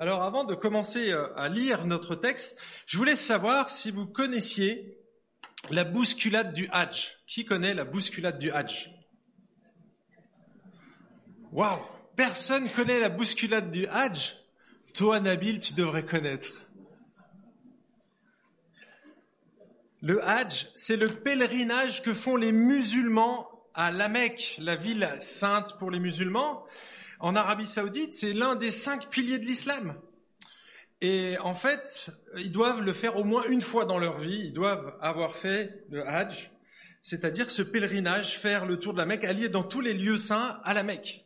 Alors avant de commencer euh, à lire notre texte, je voulais savoir si vous connaissiez la bousculade du Hajj. Qui connaît la bousculade du Hajj? Waouh Personne connaît la bousculade du Hajj? Toi, Nabil, tu devrais connaître. Le Hajj, c'est le pèlerinage que font les musulmans à La Mecque, la ville sainte pour les musulmans. En Arabie Saoudite, c'est l'un des cinq piliers de l'islam. Et en fait, ils doivent le faire au moins une fois dans leur vie. Ils doivent avoir fait le Hajj, c'est-à-dire ce pèlerinage, faire le tour de la Mecque, allié dans tous les lieux saints à la Mecque.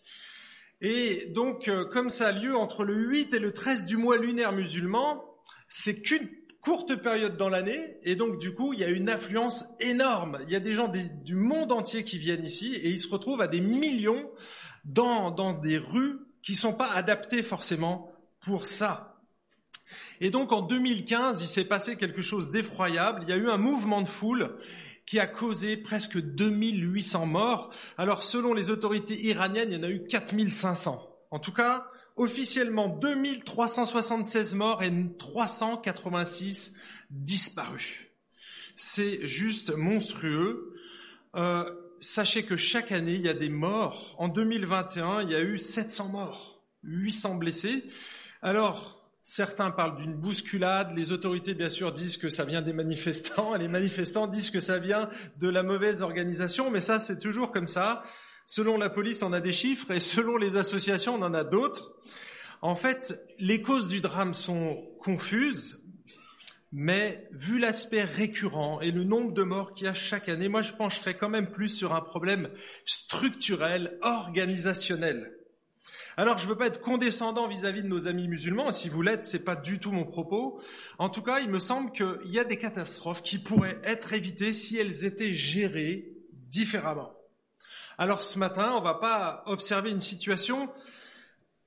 Et donc, euh, comme ça a lieu entre le 8 et le 13 du mois lunaire musulman, c'est qu'une courte période dans l'année, et donc du coup, il y a une affluence énorme. Il y a des gens du monde entier qui viennent ici, et ils se retrouvent à des millions dans, dans des rues qui sont pas adaptées forcément pour ça. Et donc en 2015, il s'est passé quelque chose d'effroyable. Il y a eu un mouvement de foule qui a causé presque 2800 morts. Alors selon les autorités iraniennes, il y en a eu 4500. En tout cas, officiellement 2376 morts et 386 disparus. C'est juste monstrueux. Euh, sachez que chaque année, il y a des morts. En 2021, il y a eu 700 morts, 800 blessés. Alors, Certains parlent d'une bousculade, les autorités bien sûr disent que ça vient des manifestants, et les manifestants disent que ça vient de la mauvaise organisation, mais ça c'est toujours comme ça. Selon la police, on a des chiffres, et selon les associations, on en a d'autres. En fait, les causes du drame sont confuses, mais vu l'aspect récurrent et le nombre de morts qu'il y a chaque année, moi je pencherais quand même plus sur un problème structurel, organisationnel. Alors, je ne veux pas être condescendant vis-à-vis de nos amis musulmans. Si vous l'êtes, c'est pas du tout mon propos. En tout cas, il me semble qu'il y a des catastrophes qui pourraient être évitées si elles étaient gérées différemment. Alors, ce matin, on va pas observer une situation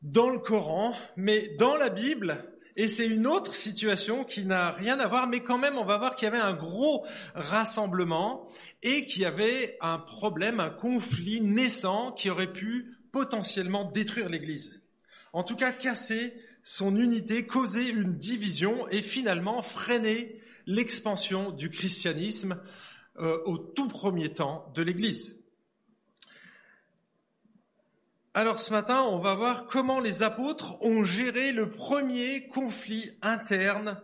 dans le Coran, mais dans la Bible, et c'est une autre situation qui n'a rien à voir, mais quand même, on va voir qu'il y avait un gros rassemblement et qu'il y avait un problème, un conflit naissant qui aurait pu potentiellement détruire l'Église. En tout cas, casser son unité, causer une division et finalement freiner l'expansion du christianisme euh, au tout premier temps de l'Église. Alors ce matin, on va voir comment les apôtres ont géré le premier conflit interne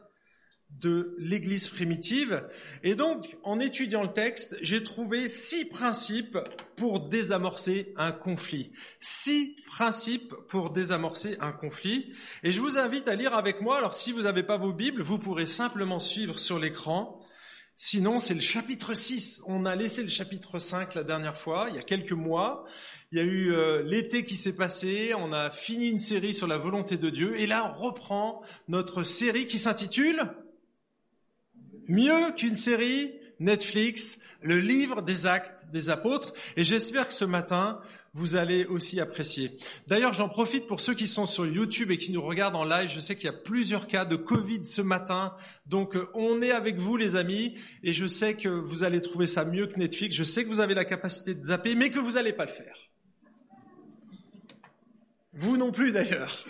de l'Église primitive. Et donc, en étudiant le texte, j'ai trouvé six principes pour désamorcer un conflit. Six principes pour désamorcer un conflit. Et je vous invite à lire avec moi. Alors, si vous n'avez pas vos Bibles, vous pourrez simplement suivre sur l'écran. Sinon, c'est le chapitre 6. On a laissé le chapitre 5 la dernière fois, il y a quelques mois. Il y a eu euh, l'été qui s'est passé, on a fini une série sur la volonté de Dieu, et là on reprend notre série qui s'intitule mieux qu'une série Netflix, le livre des actes des apôtres. Et j'espère que ce matin, vous allez aussi apprécier. D'ailleurs, j'en profite pour ceux qui sont sur YouTube et qui nous regardent en live. Je sais qu'il y a plusieurs cas de Covid ce matin. Donc, euh, on est avec vous, les amis. Et je sais que vous allez trouver ça mieux que Netflix. Je sais que vous avez la capacité de zapper, mais que vous n'allez pas le faire. Vous non plus, d'ailleurs.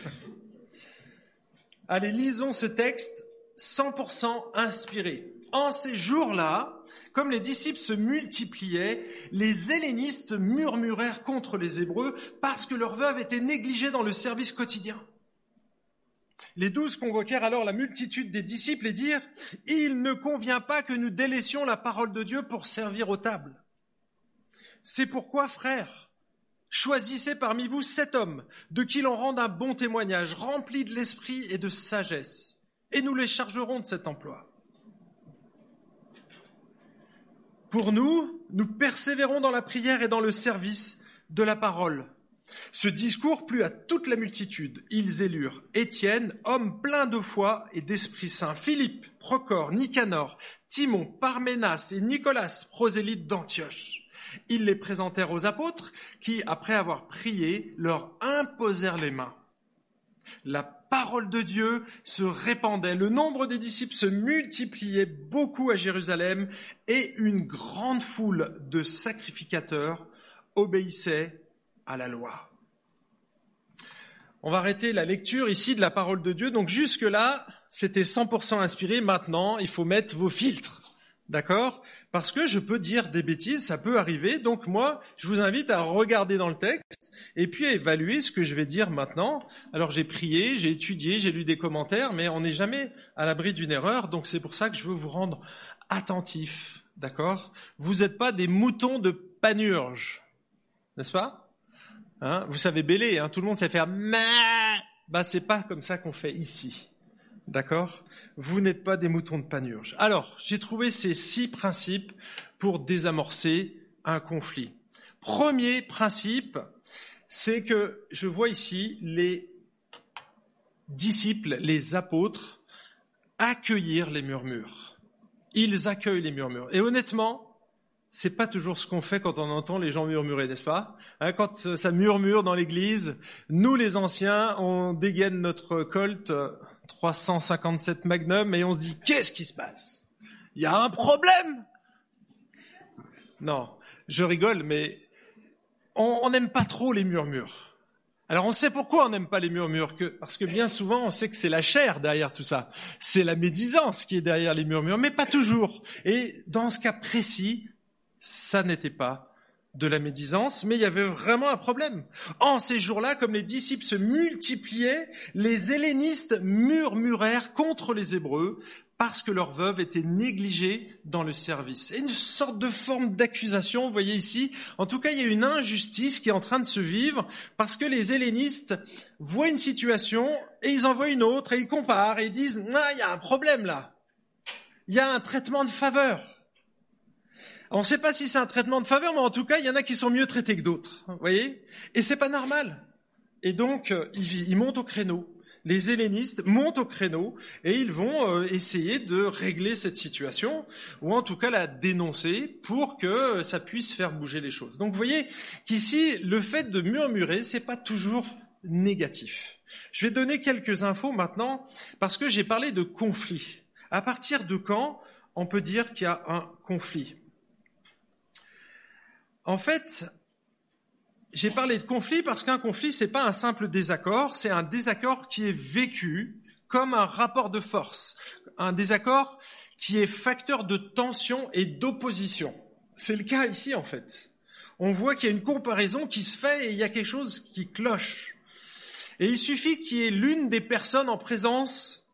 Allez, lisons ce texte 100% inspiré. En ces jours-là, comme les disciples se multipliaient, les hellénistes murmurèrent contre les Hébreux parce que leurs veuves étaient négligées dans le service quotidien. Les douze convoquèrent alors la multitude des disciples et dirent, Il ne convient pas que nous délaissions la parole de Dieu pour servir aux tables. C'est pourquoi, frères, choisissez parmi vous sept hommes de qui l'on rende un bon témoignage, remplis de l'esprit et de sagesse et nous les chargerons de cet emploi. Pour nous, nous persévérons dans la prière et dans le service de la parole. Ce discours plut à toute la multitude. Ils élurent Étienne, homme plein de foi et d'Esprit Saint, Philippe, Procor, Nicanor, Timon, Parménas et Nicolas, prosélyte d'Antioche. Ils les présentèrent aux apôtres qui, après avoir prié, leur imposèrent les mains. La parole de Dieu se répandait, le nombre des disciples se multipliait beaucoup à Jérusalem et une grande foule de sacrificateurs obéissait à la loi. On va arrêter la lecture ici de la parole de Dieu. Donc jusque-là, c'était 100% inspiré. Maintenant, il faut mettre vos filtres. D'accord? Parce que je peux dire des bêtises, ça peut arriver. Donc moi, je vous invite à regarder dans le texte et puis à évaluer ce que je vais dire maintenant. Alors j'ai prié, j'ai étudié, j'ai lu des commentaires, mais on n'est jamais à l'abri d'une erreur. Donc c'est pour ça que je veux vous rendre attentif. D'accord? Vous n'êtes pas des moutons de panurge, n'est-ce pas? Hein? Vous savez bêler, hein? Tout le monde sait faire mais. Bah c'est pas comme ça qu'on fait ici. D'accord? Vous n'êtes pas des moutons de panurge. Alors, j'ai trouvé ces six principes pour désamorcer un conflit. Premier principe, c'est que je vois ici les disciples, les apôtres, accueillir les murmures. Ils accueillent les murmures. Et honnêtement, c'est pas toujours ce qu'on fait quand on entend les gens murmurer, n'est-ce pas? Hein, Quand ça murmure dans l'église, nous les anciens, on dégaine notre colt 357 Magnum et on se dit qu'est-ce qui se passe? Il y a un problème Non, je rigole, mais on n'aime pas trop les murmures. Alors on sait pourquoi on n'aime pas les murmures, que, parce que bien souvent on sait que c'est la chair derrière tout ça, c'est la médisance qui est derrière les murmures, mais pas toujours. Et dans ce cas précis, ça n'était pas de la médisance, mais il y avait vraiment un problème. En ces jours-là, comme les disciples se multipliaient, les hellénistes murmurèrent contre les Hébreux parce que leurs veuves étaient négligées dans le service. Et une sorte de forme d'accusation, vous voyez ici. En tout cas, il y a une injustice qui est en train de se vivre parce que les hellénistes voient une situation et ils en voient une autre et ils comparent et ils disent, ah, il y a un problème là. Il y a un traitement de faveur. On ne sait pas si c'est un traitement de faveur, mais en tout cas, il y en a qui sont mieux traités que d'autres. Vous voyez? Et c'est pas normal. Et donc, euh, ils, montent au créneau. Les hellénistes montent au créneau et ils vont euh, essayer de régler cette situation, ou en tout cas la dénoncer pour que ça puisse faire bouger les choses. Donc vous voyez qu'ici, le fait de murmurer, c'est pas toujours négatif. Je vais donner quelques infos maintenant, parce que j'ai parlé de conflit. À partir de quand on peut dire qu'il y a un conflit? En fait, j'ai parlé de conflit parce qu'un conflit, c'est pas un simple désaccord, c'est un désaccord qui est vécu comme un rapport de force, un désaccord qui est facteur de tension et d'opposition. C'est le cas ici, en fait. On voit qu'il y a une comparaison qui se fait et il y a quelque chose qui cloche. Et il suffit qu'il y ait l'une des personnes en présence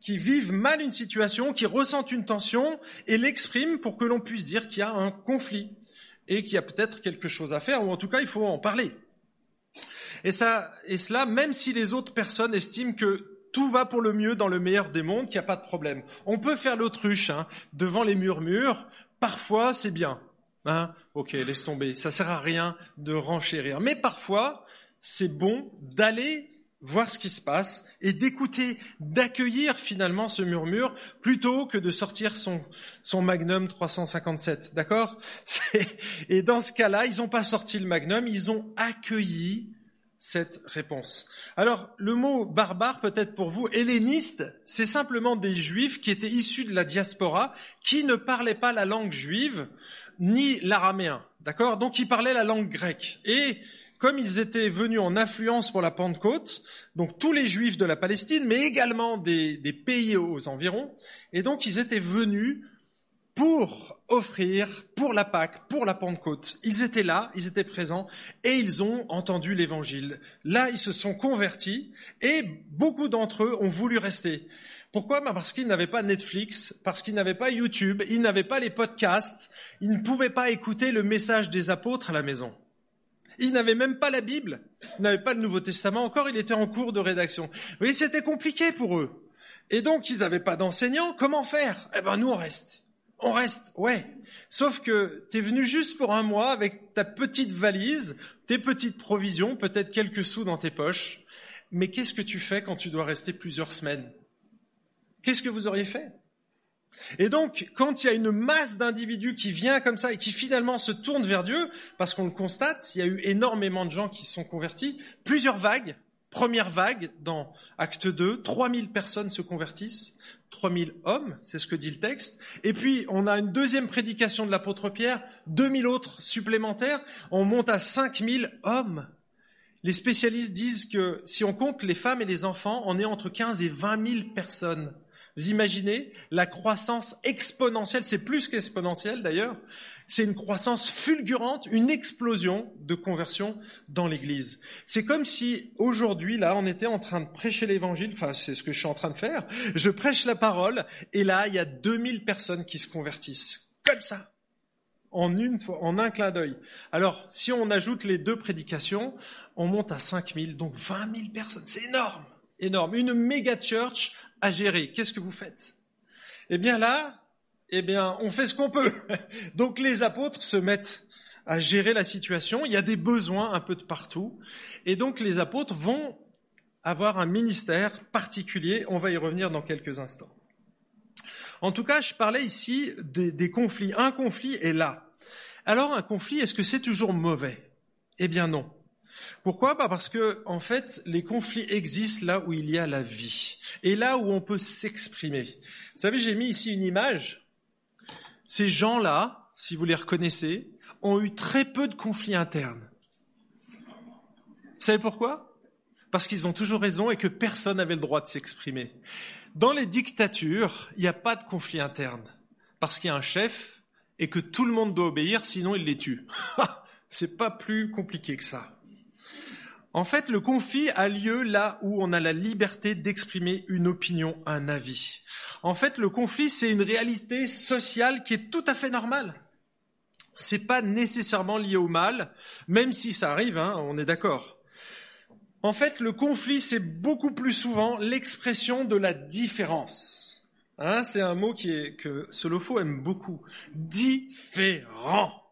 qui vivent mal une situation, qui ressentent une tension et l'expriment pour que l'on puisse dire qu'il y a un conflit et qu'il y a peut-être quelque chose à faire, ou en tout cas il faut en parler. Et, ça, et cela, même si les autres personnes estiment que tout va pour le mieux dans le meilleur des mondes, qu'il n'y a pas de problème. On peut faire l'autruche hein, devant les murmures, parfois c'est bien. Hein ok, laisse tomber, ça sert à rien de renchérir. Mais parfois, c'est bon d'aller voir ce qui se passe et d'écouter, d'accueillir finalement ce murmure plutôt que de sortir son, son Magnum 357. D'accord? Et dans ce cas-là, ils n'ont pas sorti le Magnum, ils ont accueilli cette réponse. Alors, le mot barbare, peut-être pour vous, helléniste, c'est simplement des juifs qui étaient issus de la diaspora, qui ne parlaient pas la langue juive, ni l'araméen. D'accord? Donc, ils parlaient la langue grecque. Et comme ils étaient venus en affluence pour la Pentecôte, donc tous les juifs de la Palestine, mais également des, pays aux environs, et donc ils étaient venus pour offrir pour la Pâque, pour la Pentecôte. Ils étaient là, ils étaient présents, et ils ont entendu l'Évangile. Là, ils se sont convertis, et beaucoup d'entre eux ont voulu rester. Pourquoi? Ben, Parce qu'ils n'avaient pas Netflix, parce qu'ils n'avaient pas YouTube, ils n'avaient pas les podcasts, ils ne pouvaient pas écouter le message des apôtres à la maison. Ils n'avaient même pas la Bible, ils n'avaient pas le Nouveau Testament encore, il était en cours de rédaction. Vous voyez, c'était compliqué pour eux. Et donc, ils n'avaient pas d'enseignants, comment faire? Eh ben, nous, on reste. On reste, ouais. Sauf que tu es venu juste pour un mois avec ta petite valise, tes petites provisions, peut-être quelques sous dans tes poches. Mais qu'est-ce que tu fais quand tu dois rester plusieurs semaines? Qu'est-ce que vous auriez fait? Et donc, quand il y a une masse d'individus qui vient comme ça et qui finalement se tourne vers Dieu, parce qu'on le constate, il y a eu énormément de gens qui se sont convertis, plusieurs vagues, première vague dans Acte 2, 3000 personnes se convertissent, 3000 hommes, c'est ce que dit le texte, et puis on a une deuxième prédication de l'apôtre Pierre, 2000 autres supplémentaires, on monte à 5000 hommes. Les spécialistes disent que si on compte les femmes et les enfants, on est entre 15 et 20 000 personnes. Vous imaginez la croissance exponentielle, c'est plus qu'exponentielle d'ailleurs, c'est une croissance fulgurante, une explosion de conversion dans l'Église. C'est comme si aujourd'hui, là, on était en train de prêcher l'Évangile, enfin c'est ce que je suis en train de faire, je prêche la parole, et là, il y a 2000 personnes qui se convertissent. Comme ça en une en un clin d'œil. Alors, si on ajoute les deux prédications, on monte à 5000, donc 20 000 personnes. C'est énorme, énorme. Une méga church à gérer. Qu'est-ce que vous faites? Eh bien là, eh bien, on fait ce qu'on peut. Donc les apôtres se mettent à gérer la situation. Il y a des besoins un peu de partout. Et donc les apôtres vont avoir un ministère particulier. On va y revenir dans quelques instants. En tout cas, je parlais ici des, des conflits. Un conflit est là. Alors un conflit, est-ce que c'est toujours mauvais? Eh bien non. Pourquoi? Parce que, en fait, les conflits existent là où il y a la vie et là où on peut s'exprimer. Vous savez, j'ai mis ici une image ces gens-là, si vous les reconnaissez, ont eu très peu de conflits internes. Vous savez pourquoi? Parce qu'ils ont toujours raison et que personne n'avait le droit de s'exprimer. Dans les dictatures, il n'y a pas de conflit interne. Parce qu'il y a un chef et que tout le monde doit obéir, sinon il les tue. C'est pas plus compliqué que ça. En fait, le conflit a lieu là où on a la liberté d'exprimer une opinion, un avis. En fait, le conflit, c'est une réalité sociale qui est tout à fait normale. C'est pas nécessairement lié au mal, même si ça arrive, hein, on est d'accord. En fait, le conflit, c'est beaucoup plus souvent l'expression de la différence. Hein, c'est un mot qui est, que Solofo aime beaucoup. Différent.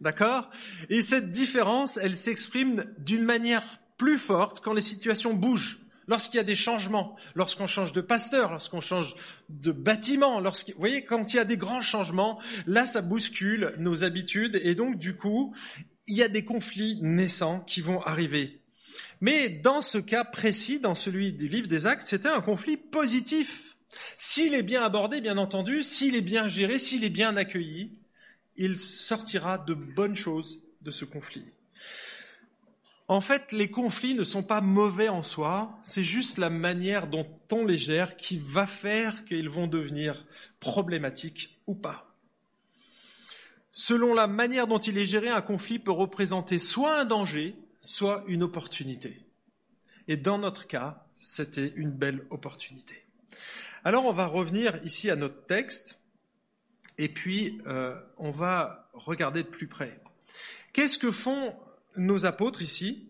D'accord? Et cette différence, elle s'exprime d'une manière plus forte quand les situations bougent lorsqu'il y a des changements, lorsqu'on change de pasteur, lorsqu'on change de bâtiment, lorsqu'il, vous voyez, quand il y a des grands changements, là, ça bouscule nos habitudes et donc, du coup, il y a des conflits naissants qui vont arriver. Mais dans ce cas précis, dans celui du livre des actes, c'était un conflit positif. S'il est bien abordé, bien entendu, s'il est bien géré, s'il est bien accueilli, il sortira de bonnes choses de ce conflit. En fait, les conflits ne sont pas mauvais en soi, c'est juste la manière dont on les gère qui va faire qu'ils vont devenir problématiques ou pas. Selon la manière dont il est géré, un conflit peut représenter soit un danger, soit une opportunité. Et dans notre cas, c'était une belle opportunité. Alors on va revenir ici à notre texte et puis euh, on va regarder de plus près. Qu'est-ce que font nos apôtres ici,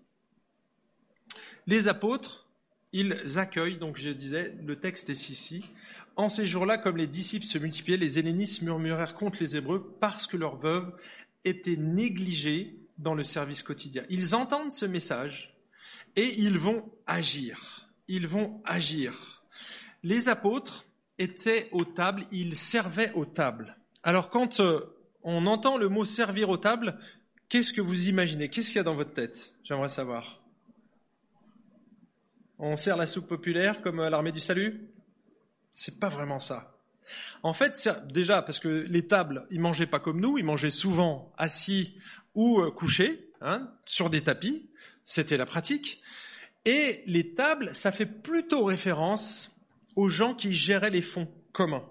les apôtres, ils accueillent, donc je disais, le texte est ici. En ces jours-là, comme les disciples se multipliaient, les hellénistes murmurèrent contre les Hébreux parce que leurs veuves étaient négligées dans le service quotidien. Ils entendent ce message et ils vont agir. Ils vont agir. Les apôtres étaient aux tables, ils servaient aux tables. Alors quand euh, on entend le mot servir aux tables, Qu'est-ce que vous imaginez? Qu'est-ce qu'il y a dans votre tête? J'aimerais savoir. On sert la soupe populaire comme à l'armée du salut? C'est pas vraiment ça. En fait, déjà parce que les tables, ils mangeaient pas comme nous, ils mangeaient souvent assis ou euh, couchés hein, sur des tapis. C'était la pratique. Et les tables, ça fait plutôt référence aux gens qui géraient les fonds communs.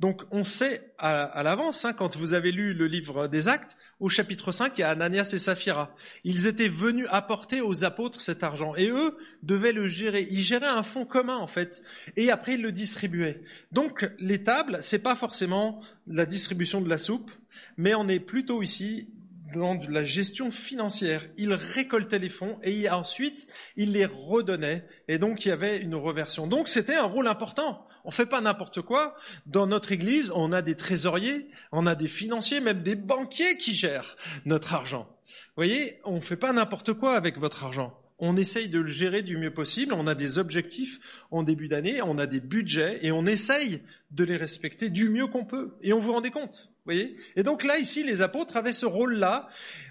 Donc on sait à, l'avance, hein, quand vous avez lu le livre des Actes, au chapitre 5, il y a Ananias et Saphira. Ils étaient venus apporter aux apôtres cet argent et eux devaient le gérer. Ils géraient un fonds commun en fait et après ils le distribuaient. Donc les tables, c'est pas forcément la distribution de la soupe, mais on est plutôt ici dans de la gestion financière. Ils récoltaient les fonds et ensuite ils les redonnaient et donc il y avait une reversion. Donc c'était un rôle important. On fait pas n'importe quoi. Dans notre église, on a des trésoriers, on a des financiers, même des banquiers qui gèrent notre argent. Vous voyez, on fait pas n'importe quoi avec votre argent. On essaye de le gérer du mieux possible. On a des objectifs en début d'année, on a des budgets et on essaye de les respecter du mieux qu'on peut. Et on vous rendez compte, voyez? Et donc là, ici, les apôtres avaient ce rôle-là.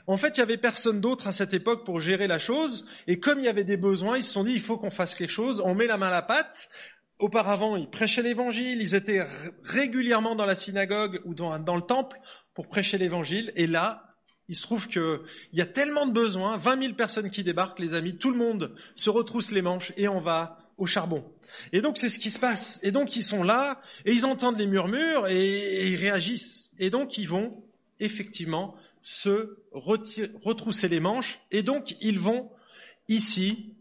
En fait, il y avait personne d'autre à cette époque pour gérer la chose. Et comme il y avait des besoins, ils se sont dit, il faut qu'on fasse quelque chose. On met la main à la pâte. Auparavant, ils prêchaient l'évangile, ils étaient régulièrement dans la synagogue ou dans, le temple pour prêcher l'évangile, et là, Il se trouve qu'il y a tellement de besoins, 20 000 personnes qui débarquent, les amis, tout le monde se retrousse les manches et on va au charbon. Et donc c'est ce qui se passe. Et donc ils sont là et ils entendent les murmures et, ils réagissent. Et donc ils vont effectivement se retrousser les manches et donc ils vont ici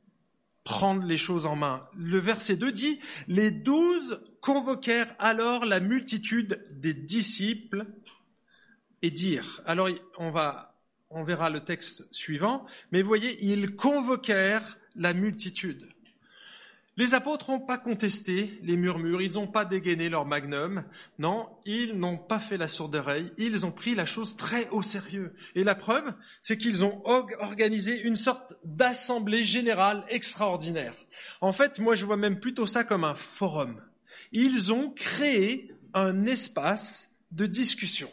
prendre les choses en main. Le verset 2 dit, les douze convoquèrent alors la multitude des disciples et dire. Alors on va, on verra le texte suivant, mais vous voyez, ils convoquèrent la multitude. Les apôtres n'ont pas contesté les murmures, ils n'ont pas dégainé leur magnum, non, ils n'ont pas fait la sourde oreille, ils ont pris la chose très au sérieux. Et la preuve, c'est qu'ils ont organisé une sorte d'assemblée générale extraordinaire. En fait, moi je vois même plutôt ça comme un forum. Ils ont créé un espace de discussion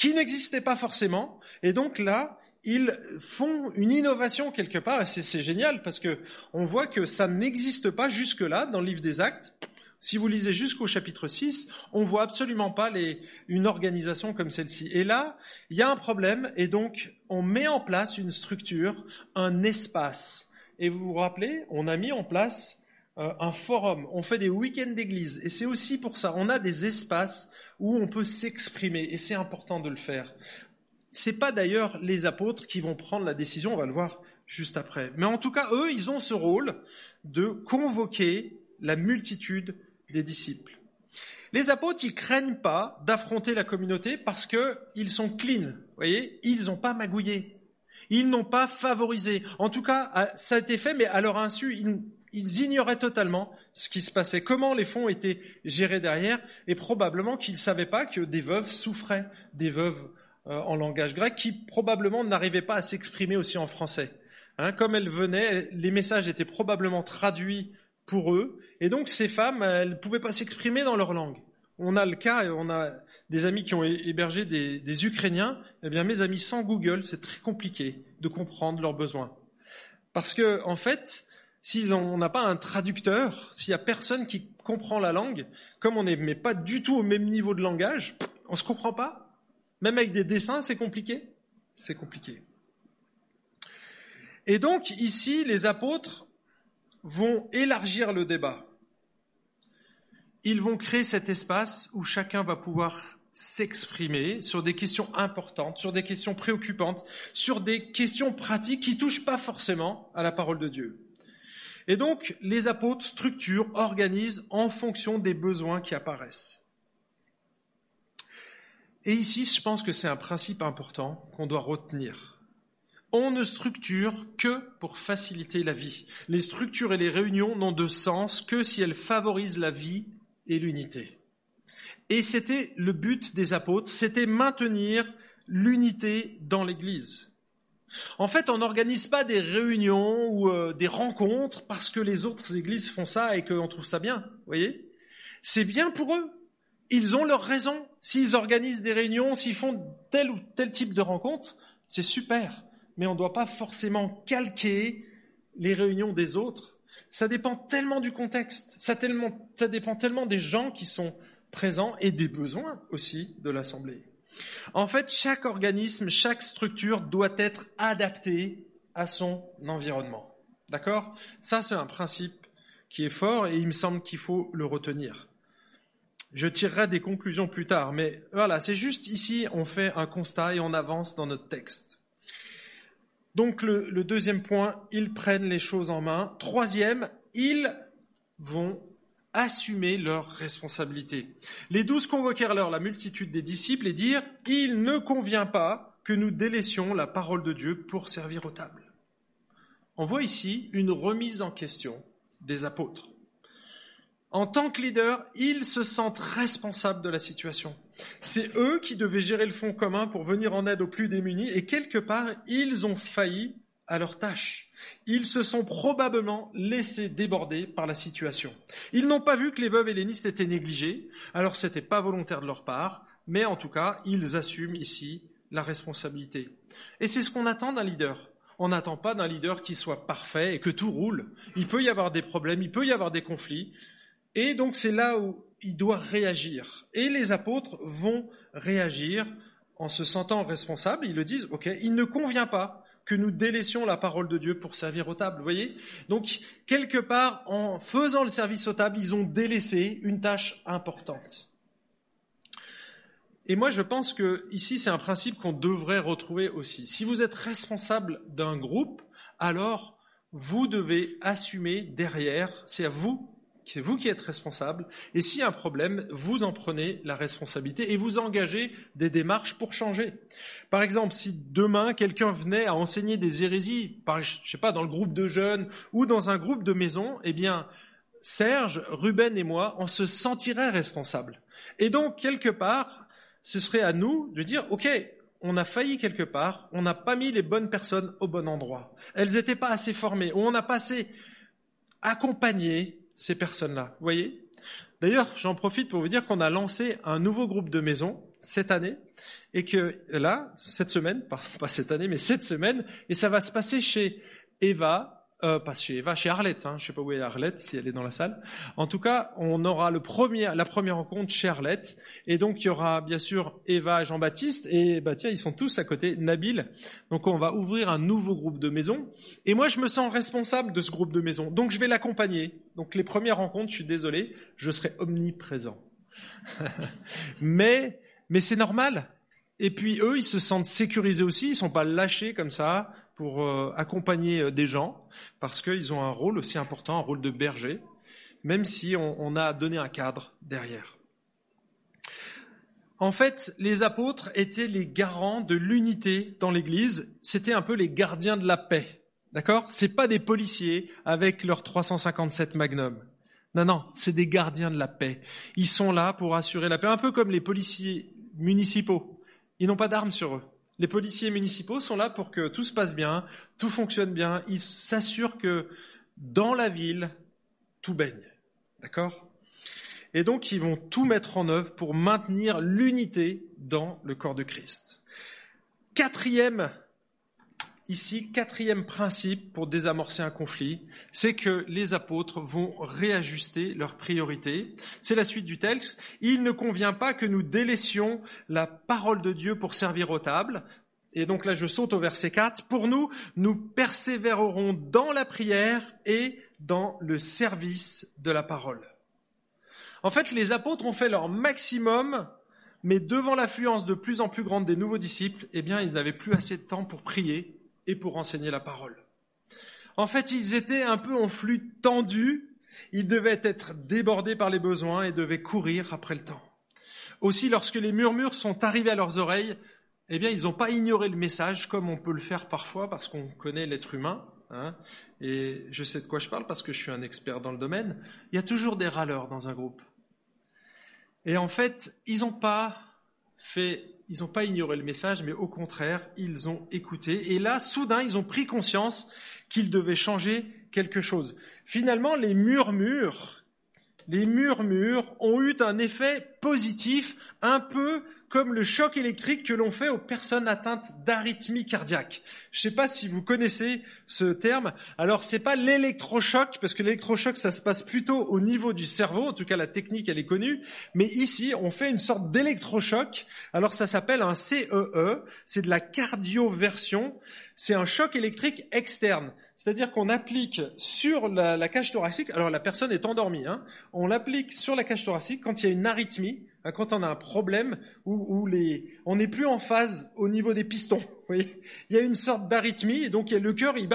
qui n'existait pas forcément, et donc là, ils font une innovation quelque part, c'est génial parce que on voit que ça n'existe pas jusque-là dans le livre des Actes. Si vous lisez jusqu'au chapitre 6, on voit absolument pas une organisation comme celle-ci. Et là, il y a un problème, et donc on met en place une structure, un espace. Et vous vous rappelez, on a mis en place un forum, on fait des week-ends d'église, et c'est aussi pour ça, on a des espaces où on peut s'exprimer, et c'est important de le faire. C'est pas d'ailleurs les apôtres qui vont prendre la décision, on va le voir juste après. Mais en tout cas, eux, ils ont ce rôle de convoquer la multitude des disciples. Les apôtres, ils craignent pas d'affronter la communauté parce qu'ils sont clean. Vous voyez, ils n'ont pas magouillé. Ils n'ont pas favorisé. En tout cas, ça a été fait, mais à leur insu, ils, ils ignoraient totalement ce qui se passait, comment les fonds étaient gérés derrière, et probablement qu'ils ne savaient pas que des veuves souffraient, des veuves euh, en langage grec qui probablement n'arrivaient pas à s'exprimer aussi en français. Hein, comme elles venaient, les messages étaient probablement traduits pour eux, et donc ces femmes, elles ne pouvaient pas s'exprimer dans leur langue. On a le cas, on a des amis qui ont hébergé des, Ukrainiens, eh bien mes amis sans Google, c'est très compliqué de comprendre leurs besoins. Parce que, en fait, si on n'a pas un traducteur, s'il y a personne qui comprend la langue, comme on n'est pas du tout au même niveau de langage, on ne se comprend pas. Même avec des dessins, c'est compliqué C'est compliqué. Et donc, ici, les apôtres vont élargir le débat. Ils vont créer cet espace où chacun va pouvoir s'exprimer sur des questions importantes, sur des questions préoccupantes, sur des questions pratiques qui touchent pas forcément à la parole de Dieu. Et donc, les apôtres structurent, organisent en fonction des besoins qui apparaissent. Et ici, je pense que c'est un principe important qu'on doit retenir. On ne structure que pour faciliter la vie. Les structures et les réunions n'ont de sens que si elles favorisent la vie et l'unité. Et c'était le but des apôtres, c'était maintenir l'unité dans l'Église. En fait, on n'organise pas des réunions ou euh, des rencontres parce que les autres églises font ça et qu'on trouve ça bien. Vous voyez? C'est bien pour eux. Ils ont leur raison. S'ils organisent des réunions, s'ils font tel ou tel type de rencontre, c'est super. Mais on ne doit pas forcément calquer les réunions des autres. Ça dépend tellement du contexte. Ça dépend tellement des gens qui sont présents et des besoins aussi de l'Assemblée. En fait, chaque organisme, chaque structure doit être adaptée à son environnement. D'accord? Ça, c'est un principe qui est fort et il me semble qu'il faut le retenir. Je tirerai des conclusions plus tard, mais voilà, c'est juste ici, on fait un constat et on avance dans notre texte. Donc le, le deuxième point, ils prennent les choses en main. Troisième, ils vont assumer leurs responsabilités. Les douze convoquèrent alors la multitude des disciples et dirent, il ne convient pas que nous délaissions la parole de Dieu pour servir aux tables. On voit ici une remise en question des apôtres. En tant que leader, ils se sentent responsables de la situation. C'est eux qui devaient gérer le fonds commun pour venir en aide aux plus démunis et quelque part, ils ont failli à leur tâche. Ils se sont probablement laissés déborder par la situation. Ils n'ont pas vu que les veuves hellénistes étaient négligées, alors c'était pas volontaire de leur part, mais en tout cas, ils assument ici la responsabilité. Et c'est ce qu'on attend d'un leader. On n'attend pas d'un leader qui soit parfait et que tout roule. Il peut y avoir des problèmes, il peut y avoir des conflits, et donc c'est là où il doit réagir. Et les apôtres vont réagir en se sentant responsables, ils le disent, OK, il ne convient pas que nous délaissions la parole de Dieu pour servir aux tables, vous voyez? Donc, quelque part, en faisant le service aux tables, ils ont délaissé une tâche importante. Et moi, je pense que ici, c'est un principe qu'on devrait retrouver aussi. Si vous êtes responsable d'un groupe, alors vous devez assumer derrière, c'est à vous c'est vous qui êtes responsable. Et s'il y a un problème, vous en prenez la responsabilité et vous engagez des démarches pour changer. Par exemple, si demain quelqu'un venait à enseigner des hérésies, par, je sais pas, dans le groupe de jeunes ou dans un groupe de maison, eh bien, Serge, Ruben et moi, on se sentirait responsable. Et donc, quelque part, ce serait à nous de dire, OK, on a failli quelque part, on n'a pas mis les bonnes personnes au bon endroit. Elles n'étaient pas assez formées, ou on n'a pas assez accompagné ces personnes-là. Vous voyez? D'ailleurs, j'en profite pour vous dire qu'on a lancé un nouveau groupe de maisons cette année et que là, cette semaine, pas cette année, mais cette semaine, et ça va se passer chez Eva, euh, pas chez Eva, chez Arlette. Hein, je sais pas où est Arlette, si elle est dans la salle. En tout cas, on aura le premier, la première rencontre chez Arlette. Et donc, il y aura bien sûr Eva Jean-Baptiste. Et bah tiens, ils sont tous à côté. Nabil. Donc, on va ouvrir un nouveau groupe de maison. Et moi, je me sens responsable de ce groupe de maison. Donc, je vais l'accompagner. Donc, les premières rencontres, je suis désolé, je serai omniprésent. mais, mais c'est normal. Et puis eux, ils se sentent sécurisés aussi, ils sont pas lâchés comme ça pour euh, accompagner euh, des gens, parce qu'ils ont un rôle aussi important, un rôle de berger, même si on, a donné un cadre derrière. En fait, les apôtres étaient les garants de l'unité dans l'Église. C'était un peu les gardiens de la paix. D'accord? C'est pas des policiers avec leurs 357 magnum. Non, non, c'est des gardiens de la paix. Ils sont là pour assurer la paix, un peu comme les policiers municipaux. Ils n'ont pas d'armes sur eux. Les policiers municipaux sont là pour que tout se passe bien, tout fonctionne bien. Ils s'assurent que dans la ville, tout baigne. D'accord? Et donc, ils vont tout mettre en œuvre pour maintenir l'unité dans le corps de Christ. Quatrième Ici, quatrième principe pour désamorcer un conflit, c'est que les apôtres vont réajuster leurs priorités. C'est la suite du texte. Il ne convient pas que nous délaissions la parole de Dieu pour servir aux tables. Et donc là, je saute au verset 4. Pour nous, nous persévérerons dans la prière et dans le service de la parole. En fait, les apôtres ont fait leur maximum, mais devant l'affluence de plus en plus grande des nouveaux disciples, eh bien, ils n'avaient plus assez de temps pour prier et pour enseigner la parole. En fait, ils étaient un peu en flux tendu, ils devaient être débordés par les besoins et devaient courir après le temps. Aussi, lorsque les murmures sont arrivés à leurs oreilles, eh bien, ils n'ont pas ignoré le message comme on peut le faire parfois parce qu'on connaît l'être humain. Hein, et je sais de quoi je parle parce que je suis un expert dans le domaine. Il y a toujours des râleurs dans un groupe. Et en fait, ils n'ont pas fait ils n'ont pas ignoré le message, mais au contraire, ils ont écouté. Et là, soudain, ils ont pris conscience qu'ils devaient changer quelque chose. Finalement, les murmures, les murmures ont eu un effet positif, un peu comme le choc électrique que l'on fait aux personnes atteintes d'arythmie cardiaque. Je ne sais pas si vous connaissez ce terme. Alors, c'est pas l'électrochoc, parce que l'électrochoc, ça se passe plutôt au niveau du cerveau. En tout cas, la technique, elle est connue. Mais ici, on fait une sorte d'électrochoc. Alors, ça s'appelle un CEE. E. C'est de la cardioversion. C'est un choc électrique externe. C'est-à-dire qu'on applique sur la, cage thoracique, alors la personne est endormie, hein, on l'applique sur la cage thoracique quand il y a une arythmie, hein, quand on a un problème où, les, on n'est plus en phase au niveau des pistons. Il y a une sorte d'arythmie, et donc le cœur, il,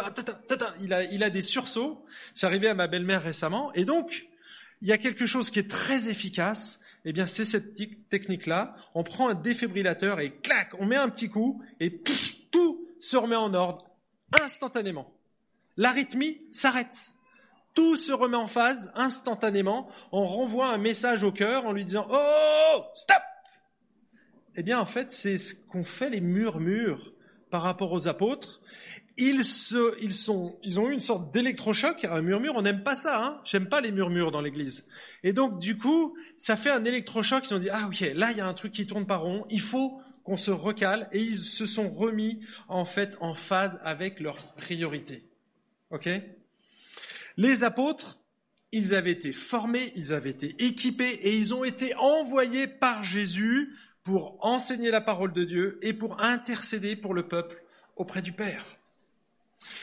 il, a, il a des sursauts. C'est arrivé à ma belle-mère récemment, et donc il y a quelque chose qui est très efficace. Eh bien, c'est cette technique-là. On prend un défibrillateur et clac, on met un petit coup et tout se remet en ordre instantanément l'arythmie s'arrête. Tout se remet en phase instantanément. On renvoie un message au cœur en lui disant Oh, stop Eh bien, en fait, c'est ce qu'ont fait les murmures par rapport aux apôtres. Ils, se, ils, sont, ils ont eu une sorte d'électrochoc. Un murmure, on n'aime pas ça. Hein J'aime pas les murmures dans l'Église. Et donc, du coup, ça fait un électrochoc. Ils ont dit ah ok, là il y a un truc qui tourne pas rond. Il faut qu'on se recale. Et ils se sont remis en fait en phase avec leurs priorités. Ok? Les apôtres, ils avaient été formés, ils avaient été équipés et ils ont été envoyés par Jésus pour enseigner la parole de Dieu et pour intercéder pour le peuple auprès du Père.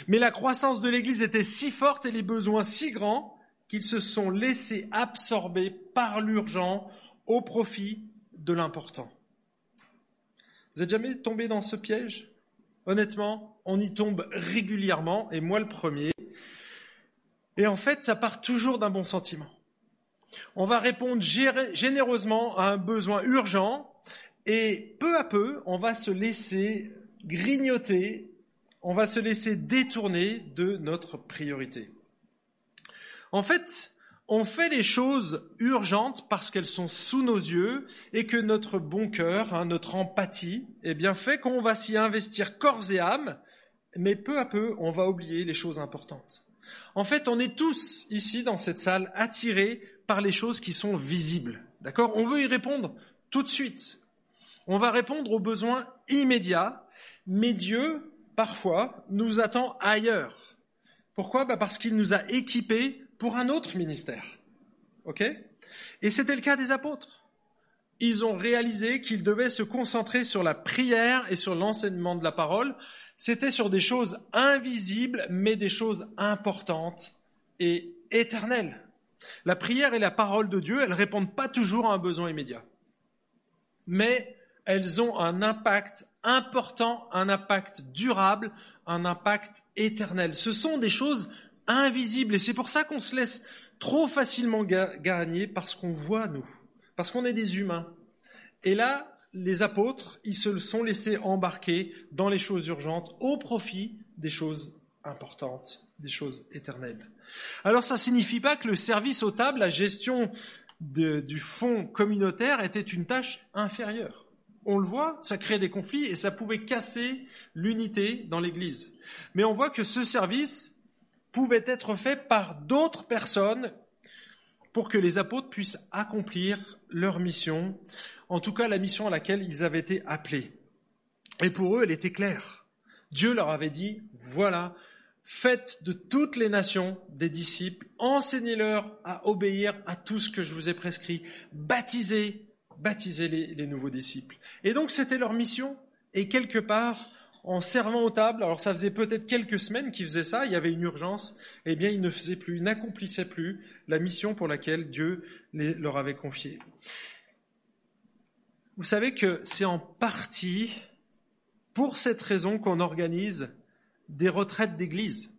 Mais la croissance de l'Église était si forte et les besoins si grands qu'ils se sont laissés absorber par l'urgent au profit de l'important. Vous êtes jamais tombé dans ce piège? Honnêtement, on y tombe régulièrement, et moi le premier. Et en fait, ça part toujours d'un bon sentiment. On va répondre généreusement à un besoin urgent, et peu à peu, on va se laisser grignoter, on va se laisser détourner de notre priorité. En fait, on fait les choses urgentes parce qu'elles sont sous nos yeux et que notre bon cœur, hein, notre empathie, eh bien, fait qu'on va s'y investir corps et âme, mais peu à peu, on va oublier les choses importantes. En fait, on est tous ici dans cette salle attirés par les choses qui sont visibles. D'accord? On veut y répondre tout de suite. On va répondre aux besoins immédiats, mais Dieu, parfois, nous attend ailleurs. Pourquoi? Bah Parce qu'il nous a équipés pour un autre ministère. OK? Et c'était le cas des apôtres. Ils ont réalisé qu'ils devaient se concentrer sur la prière et sur l'enseignement de la parole. C'était sur des choses invisibles, mais des choses importantes et éternelles. La prière et la parole de Dieu, elles répondent pas toujours à un besoin immédiat. Mais elles ont un impact important, un impact durable, un impact éternel. Ce sont des choses invisible. Et c'est pour ça qu'on se laisse trop facilement gagner parce qu'on voit, nous, parce qu'on est des humains. Et là, les apôtres, ils se sont laissés embarquer dans les choses urgentes au profit des choses importantes, des choses éternelles. Alors ça ne signifie pas que le service aux tables, la gestion du fonds communautaire était une tâche inférieure. On le voit, ça crée des conflits et ça pouvait casser l'unité dans l'Église. Mais on voit que ce service, pouvait être fait par d'autres personnes pour que les apôtres puissent accomplir leur mission, en tout cas la mission à laquelle ils avaient été appelés. Et pour eux, elle était claire. Dieu leur avait dit, voilà, faites de toutes les nations des disciples, enseignez-leur à obéir à tout ce que je vous ai prescrit, baptisez, baptisez les, les nouveaux disciples. Et donc c'était leur mission, et quelque part, en servant aux tables, alors ça faisait peut-être quelques semaines qu'ils faisaient ça, il y avait une urgence, eh bien ils ne faisaient plus, ils n'accomplissaient plus la mission pour laquelle Dieu leur avait confié. Vous savez que c'est en partie pour cette raison qu'on organise des retraites d'église.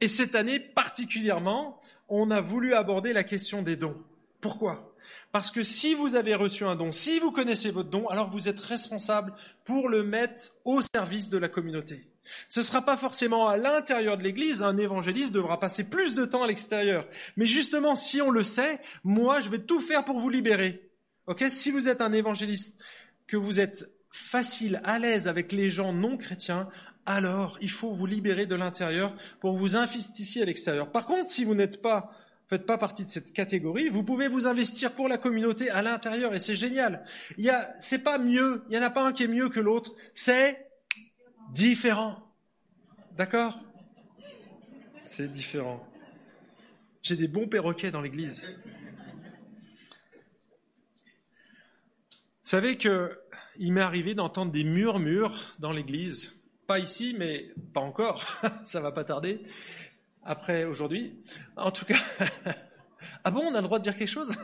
Et cette année particulièrement, on a voulu aborder la question des dons. Pourquoi? Parce que si vous avez reçu un don, si vous connaissez votre don, alors vous êtes responsable pour le mettre au service de la communauté. Ce ne sera pas forcément à l'intérieur de l'Église, un évangéliste devra passer plus de temps à l'extérieur. Mais justement, si on le sait, moi, je vais tout faire pour vous libérer. Ok? Si vous êtes un évangéliste, que vous êtes facile, à l'aise avec les gens non chrétiens, alors il faut vous libérer de l'intérieur pour vous ici à l'extérieur. Par contre, si vous n'êtes pas faites pas partie de cette catégorie, vous pouvez vous investir pour la communauté à l'intérieur et c'est génial. Il y a, c'est pas mieux, il y en a pas un qui est mieux que l'autre, c'est différent. D'accord? C'est différent. J'ai des bons perroquets dans l'église. Vous savez que il m'est arrivé d'entendre des murmures dans l'église. Pas ici, mais pas encore. Ça va pas tarder après aujourd'hui. En tout cas, ah bon, on a le droit de dire quelque chose?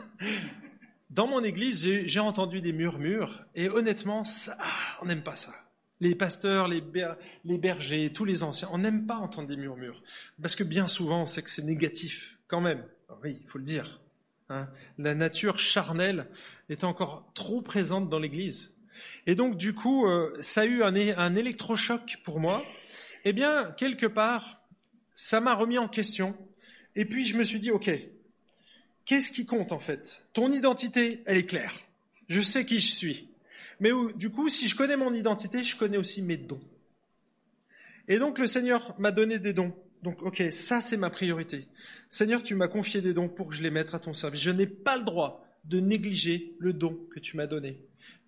Dans mon église, j'ai entendu des murmures, et honnêtement, ça, ah, on n'aime pas ça. Les pasteurs, les, bergers, tous les anciens, on n'aime pas entendre des murmures, parce que bien souvent, on sait que c'est négatif, quand même. Oui, il faut le dire. Hein. La nature charnelle est encore trop présente dans l'église. Et donc, du coup, euh, ça a eu un, un électrochoc pour moi. Eh bien, quelque part, ça m'a remis en question. Et puis je me suis dit, ok, qu'est-ce qui compte en fait? Ton identité, elle est claire. Je sais qui je suis. Mais du coup, si je connais mon identité, je connais aussi mes dons. Et donc le Seigneur m'a donné des dons. Donc ok, ça c'est ma priorité. Seigneur, tu m'as confié des dons pour que je les mette à ton service. Je n'ai pas le droit de négliger le don que tu m'as donné.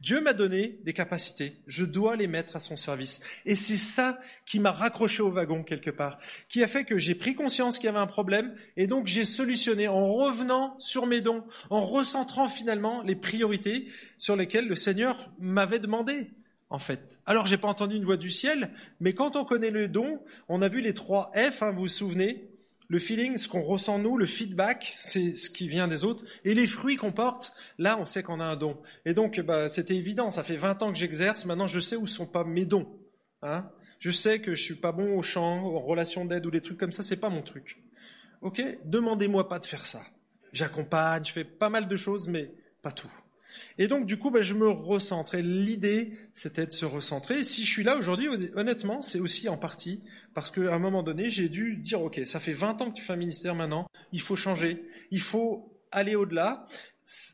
Dieu m'a donné des capacités, je dois les mettre à son service. Et c'est ça qui m'a raccroché au wagon quelque part, qui a fait que j'ai pris conscience qu'il y avait un problème et donc j'ai solutionné en revenant sur mes dons, en recentrant finalement les priorités sur lesquelles le Seigneur m'avait demandé. En fait. Alors j'ai pas entendu une voix du ciel, mais quand on connaît le don, on a vu les trois F, hein, vous vous souvenez, le feeling, ce qu'on ressent nous, le feedback, c'est ce qui vient des autres, et les fruits qu'on porte, là, on sait qu'on a un don. Et donc, bah, c'était évident, ça fait 20 ans que j'exerce, maintenant je sais où sont pas mes dons. Hein je sais que je suis pas bon au chant, en relation d'aide ou des trucs comme ça, c'est pas mon truc. Ok? Demandez-moi pas de faire ça. J'accompagne, je fais pas mal de choses, mais pas tout. Et donc, du coup, bah, je me recentre. L'idée, c'était de se recentrer. Si je suis là aujourd'hui, honnêtement, c'est aussi en partie parce qu'à un moment donné, j'ai dû dire, OK, ça fait 20 ans que tu fais un ministère maintenant, il faut changer, il faut aller au-delà,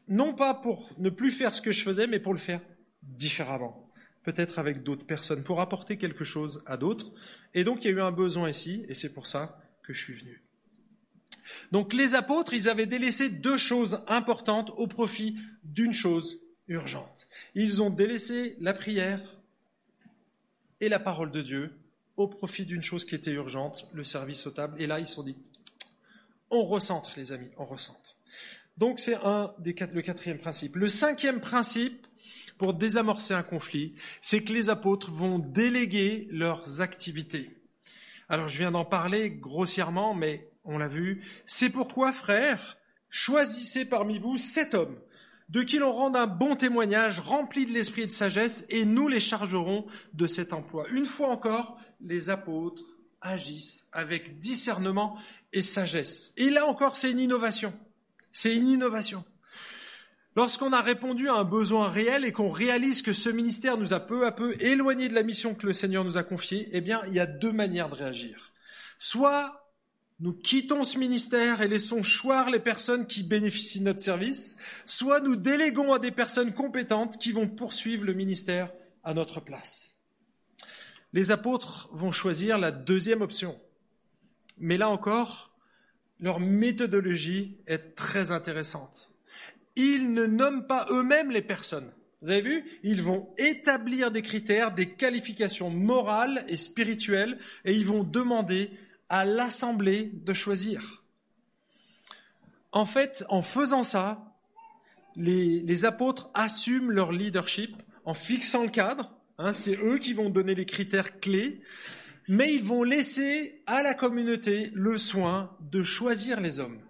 non pas pour ne plus faire ce que je faisais, mais pour le faire différemment, peut-être avec d'autres personnes, pour apporter quelque chose à d'autres. Et donc, il y a eu un besoin ici, et c'est pour ça que je suis venu. Donc, les apôtres, ils avaient délaissé deux choses importantes au profit d'une chose urgente. Ils ont délaissé la prière et la parole de Dieu au profit d'une chose qui était urgente, le service aux tables. Et là, ils se sont dit, on recentre, les amis, on recentre. Donc c'est un des le quatrième principe. Le cinquième principe, pour désamorcer un conflit, c'est que les apôtres vont déléguer leurs activités. Alors je viens d'en parler grossièrement, mais on l'a vu. C'est pourquoi, frères, choisissez parmi vous sept hommes de qui l'on rende un bon témoignage rempli de l'esprit et de sagesse, et nous les chargerons de cet emploi. Une fois encore, les apôtres agissent avec discernement et sagesse. Et là encore, c'est une innovation. C'est une innovation. Lorsqu'on a répondu à un besoin réel et qu'on réalise que ce ministère nous a peu à peu éloignés de la mission que le Seigneur nous a confiée, eh bien, il y a deux manières de réagir. Soit nous quittons ce ministère et laissons choir les personnes qui bénéficient de notre service, soit nous déléguons à des personnes compétentes qui vont poursuivre le ministère à notre place. Les apôtres vont choisir la deuxième option. Mais là encore, leur méthodologie est très intéressante. Ils ne nomment pas eux-mêmes les personnes. Vous avez vu? Ils vont établir des critères, des qualifications morales et spirituelles, et ils vont demander à l'Assemblée de choisir. En fait, en faisant ça, les, apôtres assument leur leadership en fixant le cadre, Hein, c'est eux qui vont donner les critères clés, mais ils vont laisser à la communauté le soin de choisir les hommes.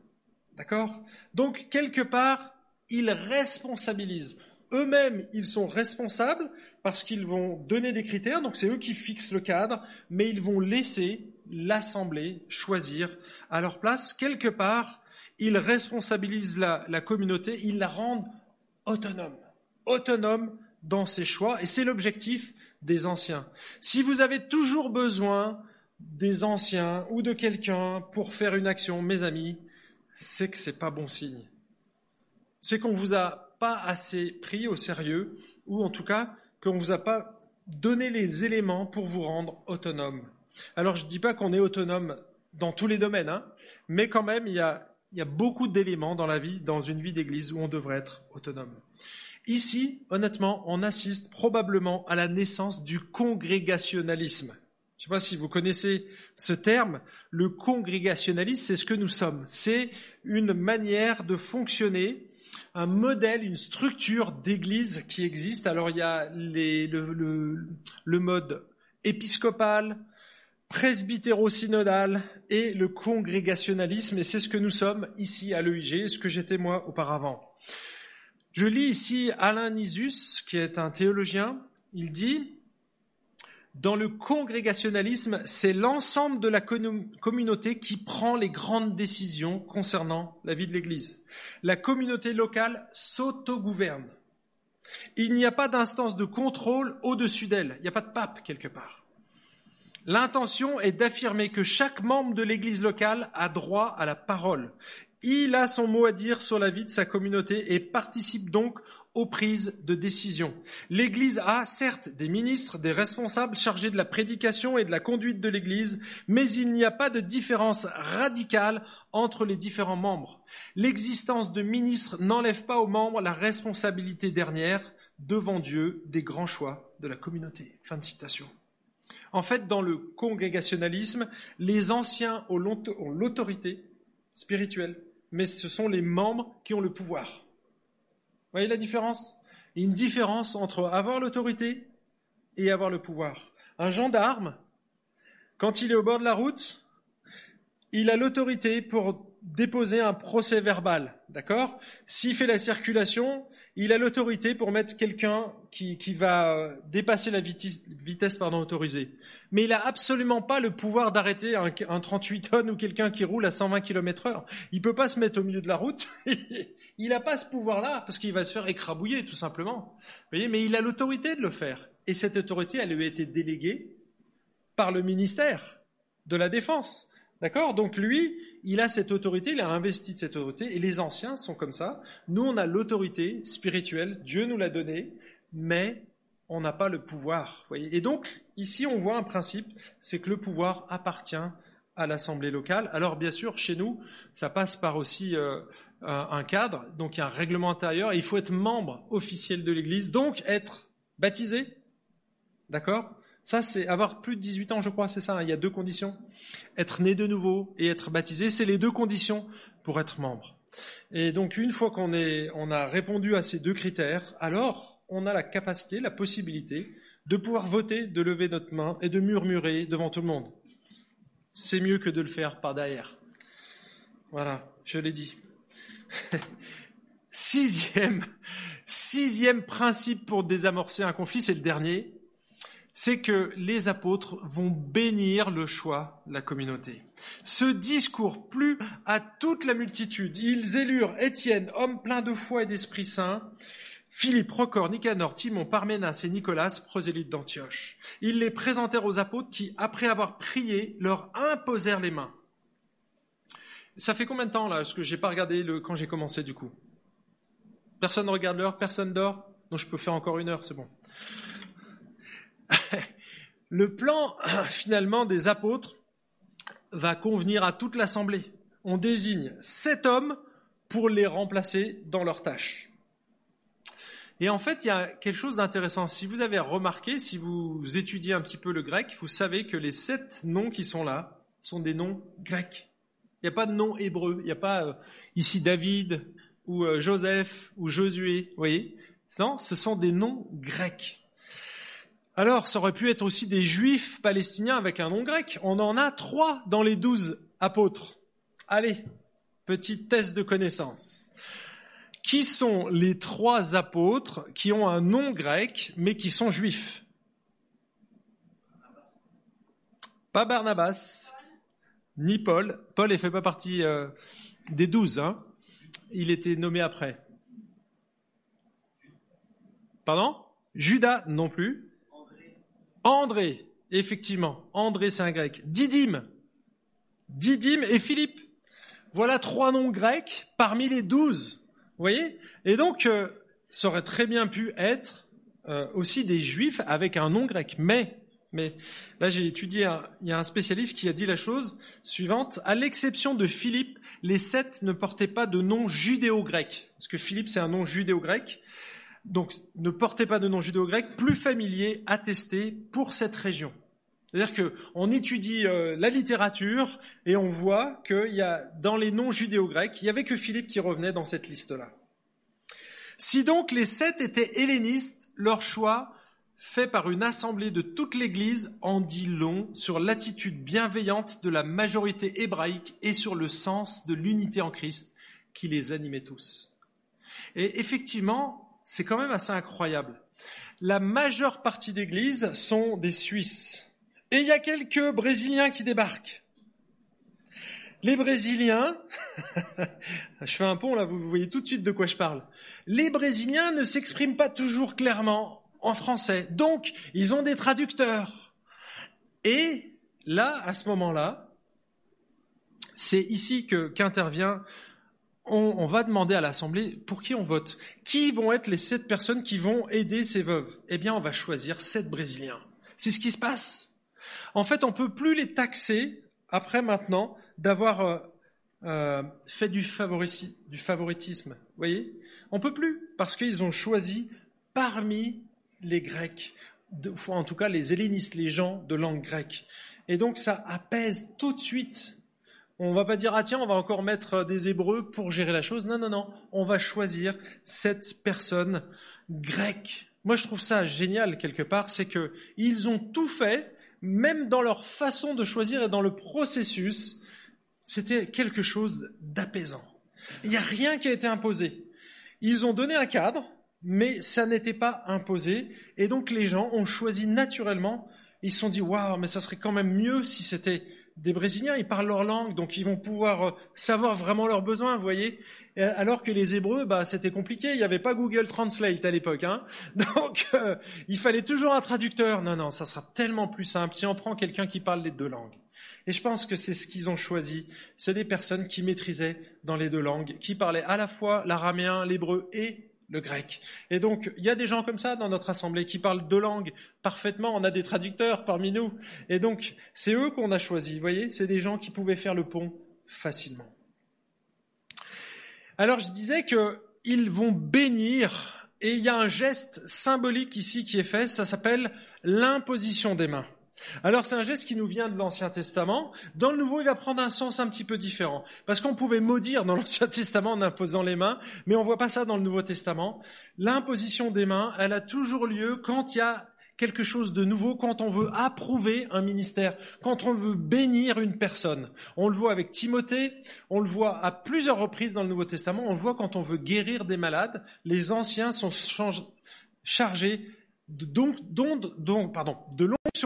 D'accord? Donc, quelque part, ils responsabilisent. Eux-mêmes, ils sont responsables parce qu'ils vont donner des critères, donc c'est eux qui fixent le cadre, mais ils vont laisser l'Assemblée choisir à leur place. Quelque part, ils responsabilisent la, communauté, ils la rendent autonome. Autonome dans ses choix, et c'est l'objectif des anciens. Si vous avez toujours besoin des anciens ou de quelqu'un pour faire une action, mes amis, c'est que c'est pas bon signe. C'est qu'on vous a pas assez pris au sérieux, ou en tout cas qu'on vous a pas donné les éléments pour vous rendre autonome. Alors je ne dis pas qu'on est autonome dans tous les domaines, hein, mais quand même il y a, beaucoup d'éléments dans la vie, dans une vie d'église où on devrait être autonome. Ici, honnêtement, on assiste probablement à la naissance du congrégationalisme. Je ne sais pas si vous connaissez ce terme. Le congrégationalisme, c'est ce que nous sommes. C'est une manière de fonctionner, un modèle, une structure d'église qui existe. Alors il y a le mode épiscopal, presbytéro-synodal et le congrégationalisme. Et c'est ce que nous sommes ici à l'EIG, ce que j'étais moi auparavant. Je lis ici Alain Nisus, qui est un théologien. Il dit, dans le congrégationalisme, c'est l'ensemble de la communauté qui prend les grandes décisions concernant la vie de l'Église. La communauté locale s'autogouverne. Il n'y a pas d'instance de contrôle au-dessus d'elle. Il n'y a pas de pape quelque part. L'intention est d'affirmer que chaque membre de l'Église locale a droit à la parole Il a son mot à dire sur la vie de sa communauté et participe donc aux prises de décision. L'Église a certes des ministres, des responsables chargés de la prédication et de la conduite de l'Église, mais il n'y a pas de différence radicale entre les différents membres. L'existence de ministres n'enlève pas aux membres la responsabilité dernière devant Dieu des grands choix de la communauté. Fin de citation. En fait, dans le congrégationalisme, les anciens ont l'autorité spirituelle, mais ce sont les membres qui ont le pouvoir. Vous voyez la différence? Une différence entre avoir l'autorité et avoir le pouvoir. Un gendarme, quand il est au bord de la route, il a l'autorité pour déposer un procès verbal, d'accord? S'il fait la circulation, il a l'autorité pour mettre quelqu'un qui, qui, va dépasser la vitesse, vitesse pardon, autorisée. Mais il n'a absolument pas le pouvoir d'arrêter un, un, 38 tonnes ou quelqu'un qui roule à 120 km heure. Il peut pas se mettre au milieu de la route Il n'a pas ce pouvoir-là, parce qu'il va se faire écrabouiller, tout simplement. Vous voyez, mais il a l'autorité de le faire. Et cette autorité, elle lui a été déléguée par le ministère de la Défense. D'accord? Donc lui, il a cette autorité, il a investi de cette autorité, et les anciens sont comme ça. Nous, on a l'autorité spirituelle, Dieu nous l'a donnée, mais on n'a pas le pouvoir. Et donc, ici, on voit un principe, c'est que le pouvoir appartient à l'Assemblée locale. Alors, bien sûr, chez nous, ça passe par aussi euh, un cadre, donc il y a un règlement intérieur, et il faut être membre officiel de l'Église, donc être baptisé. D'accord? Ça, c'est avoir plus de 18 ans, je crois, c'est ça, hein, il y a deux conditions. Être né de nouveau et être baptisé, c'est les deux conditions pour être membre. Et donc, une fois qu'on on a répondu à ces deux critères, alors on a la capacité, la possibilité de pouvoir voter, de lever notre main et de murmurer devant tout le monde. C'est mieux que de le faire par derrière. Voilà, je l'ai dit. sixième, sixième principe pour désamorcer un conflit, c'est le dernier, c'est que les apôtres vont bénir le choix de la communauté. Ce discours plut à toute la multitude. Ils élurent Étienne, homme plein de foi et d'Esprit Saint, Philippe, Procor, Nicanor, Timon, Parménas et Nicolas, prosélytes d'Antioche. Ils les présentèrent aux apôtres qui, après avoir prié, leur imposèrent les mains. Ça fait combien de temps là Parce que j'ai pas regardé le, quand j'ai commencé du coup? Personne ne regarde l'heure, personne dort? Donc je peux faire encore une heure, c'est bon. Le plan finalement des apôtres va convenir à toute l'assemblée. On désigne sept hommes pour les remplacer dans leurs tâches. Et en fait, il y a quelque chose d'intéressant. Si vous avez remarqué, si vous étudiez un petit peu le grec, vous savez que les sept noms qui sont là sont des noms grecs. Il n'y a pas de nom hébreu. Il n'y a pas euh, ici David ou euh, Joseph ou Josué. Vous voyez? Non, ce sont des noms grecs. Alors, ça aurait pu être aussi des juifs palestiniens avec un nom grec. On en a trois dans les douze apôtres. Allez, petit test de connaissance. Qui sont les trois apôtres qui ont un nom grec mais qui sont juifs? Pas Barnabas, ni Paul. Paul ne fait pas partie euh, des douze. Hein. Il était nommé après. Pardon? Judas non plus. André. effectivement. André, c'est un grec. Didyme. Didyme et Philippe. Voilà trois noms grecs parmi les douze. Vous voyez? Et donc, euh, ça aurait très bien pu être euh, aussi des juifs avec un nom grec. Mais mais là, j'ai étudié, il y a un spécialiste qui a dit la chose suivante. À l'exception de Philippe, les sept ne portaient pas de nom judéo-grec. Parce que Philippe, c'est un nom judéo-grec. Donc, ne portez pas de nom judéo-grec plus familier, attesté pour cette région. C'est-à-dire qu'on étudie euh, la littérature et on voit qu'il y a, dans les noms judéo-grecs, il n'y avait que Philippe qui revenait dans cette liste-là. Si donc les sept étaient hellénistes, leur choix fait par une assemblée de toute l'Église en dit long sur l'attitude bienveillante de la majorité hébraïque et sur le sens de l'unité en Christ qui les animait tous. Et effectivement, c'est quand même assez incroyable. La majeure partie d'Église sont des Suisses. Et il y a quelques Brésiliens qui débarquent. Les Brésiliens, je fais un pont là, vous voyez tout de suite de quoi je parle. Les Brésiliens ne s'expriment pas toujours clairement en français. Donc, ils ont des traducteurs. Et là, à ce moment-là, c'est ici qu'intervient on, va demander à l'Assemblée pour qui on vote. Qui vont être les sept personnes qui vont aider ces veuves? Eh bien, on va choisir sept Brésiliens. C'est ce qui se passe. En fait, on peut plus les taxer après maintenant d'avoir euh, euh, fait du, du favoritisme. Vous voyez? On peut plus parce qu'ils ont choisi parmi les Grecs, en tout cas les hellénistes, les gens de langue grecque. Et donc ça apaise tout de suite on va pas dire, ah tiens, on va encore mettre des Hébreux pour gérer la chose. Non, non, non. On va choisir cette personne grecque. Moi, je trouve ça génial quelque part, c'est que ils ont tout fait, même dans leur façon de choisir et dans le processus, c'était quelque chose d'apaisant. Il n'y a rien qui a été imposé. Ils ont donné un cadre, mais ça n'était pas imposé. Et donc les gens ont choisi naturellement. Ils se sont dit, waouh, mais ça serait quand même mieux si c'était des Brésiliens, ils parlent leur langue, donc ils vont pouvoir euh, savoir vraiment leurs besoins, vous voyez. Alors que les Hébreux, bah, c'était compliqué. Il n'y avait pas Google Translate à l'époque, hein. Donc, euh, il fallait toujours un traducteur. Non, non, ça sera tellement plus simple si on prend quelqu'un qui parle les deux langues. Et je pense que c'est ce qu'ils ont choisi. C'est des personnes qui maîtrisaient dans les deux langues, qui parlaient à la fois l'araméen, l'hébreu et le grec. Et donc, il y a des gens comme ça dans notre assemblée qui parlent deux langues parfaitement. On a des traducteurs parmi nous. Et donc, c'est eux qu'on a choisis. Vous voyez, c'est des gens qui pouvaient faire le pont facilement. Alors, je disais qu'ils vont bénir, et il y a un geste symbolique ici qui est fait, ça s'appelle l'imposition des mains. Alors c'est un geste qui nous vient de l'Ancien Testament. Dans le Nouveau, il va prendre un sens un petit peu différent. Parce qu'on pouvait maudire dans l'Ancien Testament en imposant les mains, mais on voit pas ça dans le Nouveau Testament. L'imposition des mains, elle a toujours lieu quand il y a quelque chose de nouveau, quand on veut approuver un ministère, quand on veut bénir une personne. On le voit avec Timothée, on le voit à plusieurs reprises dans le Nouveau Testament, on le voit quand on veut guérir des malades. Les anciens sont chargés donc, donc,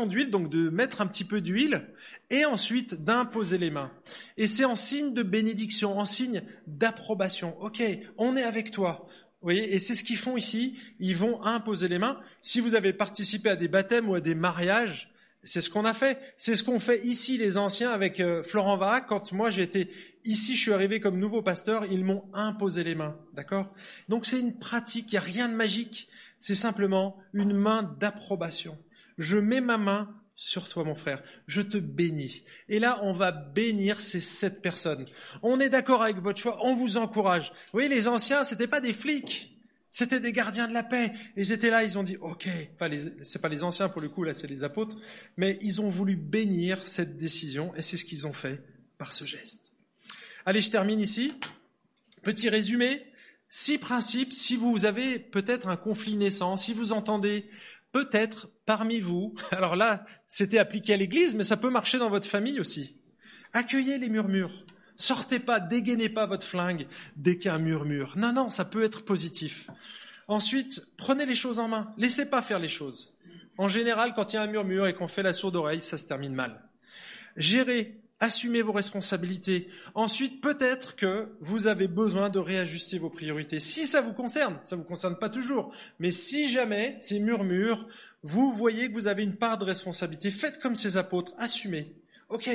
d'huile, donc de mettre un petit peu d'huile, et ensuite d'imposer les mains. Et c'est en signe de bénédiction, en signe d'approbation. Ok, on est avec toi. Vous voyez, et c'est ce qu'ils font ici. Ils vont imposer les mains. Si vous avez participé à des baptêmes ou à des mariages, c'est ce qu'on a fait. C'est ce qu'ont fait ici les anciens avec euh, Florent Varac. Quand moi j'étais ici, je suis arrivé comme nouveau pasteur, ils m'ont imposé les mains. D'accord? Donc c'est une pratique, il n'y a rien de magique c'est simplement une main d'approbation. Je mets ma main sur toi, mon frère. Je te bénis. Et là, on va bénir ces sept personnes. On est d'accord avec votre choix. On vous encourage. Vous voyez, les anciens, c'était pas des flics. C'était des gardiens de la paix. Ils étaient là, ils ont dit, OK. Enfin, c'est pas les anciens pour le coup, là, c'est les apôtres. Mais ils ont voulu bénir cette décision et c'est ce qu'ils ont fait par ce geste. Allez, je termine ici. Petit résumé. Six principes, si vous avez peut-être un conflit naissant, si vous entendez peut-être parmi vous, alors là, c'était appliqué à l'église, mais ça peut marcher dans votre famille aussi. Accueillez les murmures. Sortez pas, dégainez pas votre flingue dès qu'il y a un murmure. Non, non, ça peut être positif. Ensuite, prenez les choses en main. Laissez pas faire les choses. En général, quand il y a un murmure et qu'on fait la sourde oreille, ça se termine mal. Gérez assumez vos responsabilités. Ensuite, peut-être que vous avez besoin de réajuster vos priorités. Si ça vous concerne, ça vous concerne pas toujours, mais si jamais ces murmures, vous voyez que vous avez une part de responsabilité, faites comme ces apôtres, assumez. Ok,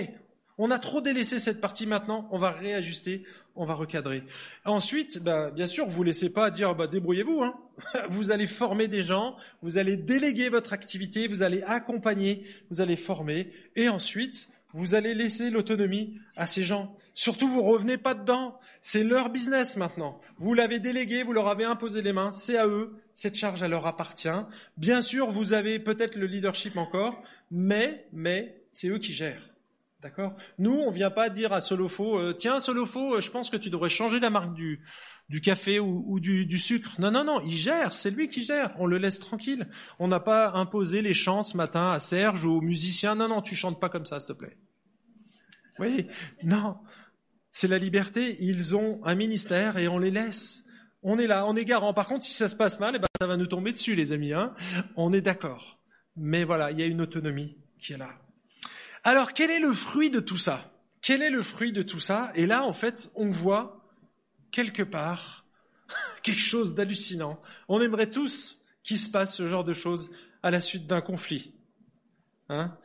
on a trop délaissé cette partie maintenant, on va réajuster, on va recadrer. Ensuite, bah, bien sûr, vous ne laissez pas dire bah, débrouillez-vous. Hein. Vous allez former des gens, vous allez déléguer votre activité, vous allez accompagner, vous allez former, et ensuite, vous allez laisser l'autonomie à ces gens. Surtout, vous revenez pas dedans. C'est leur business maintenant. Vous l'avez délégué, vous leur avez imposé les mains, c'est à eux. Cette charge, elle leur appartient. Bien sûr, vous avez peut-être le leadership encore, mais, mais, c'est eux qui gèrent. D'accord? Nous, on vient pas dire à Solofo, euh, tiens Solofo, euh, je pense que tu devrais changer la marque du, du café ou, du, sucre. Non, non, non, il gère, c'est lui qui gère. On le laisse tranquille. On n'a pas imposé les chants ce matin à Serge ou aux musiciens. Non, non, tu chantes pas comme ça, s'il te plaît. Voyez? Non, c'est la liberté. Ils ont un ministère et on les laisse. On est là, on est garant. Par contre, si ça se passe mal, eh ben, ça va nous tomber dessus, les amis. Hein on est d'accord. Mais voilà, il y a une autonomie qui est là. Alors, quel est le fruit de tout ça? Quel est le fruit de tout ça? Et là, en fait, on voit quelque part quelque chose d'hallucinant. On aimerait tous qu'il se passe ce genre de choses à la suite d'un conflit. Hein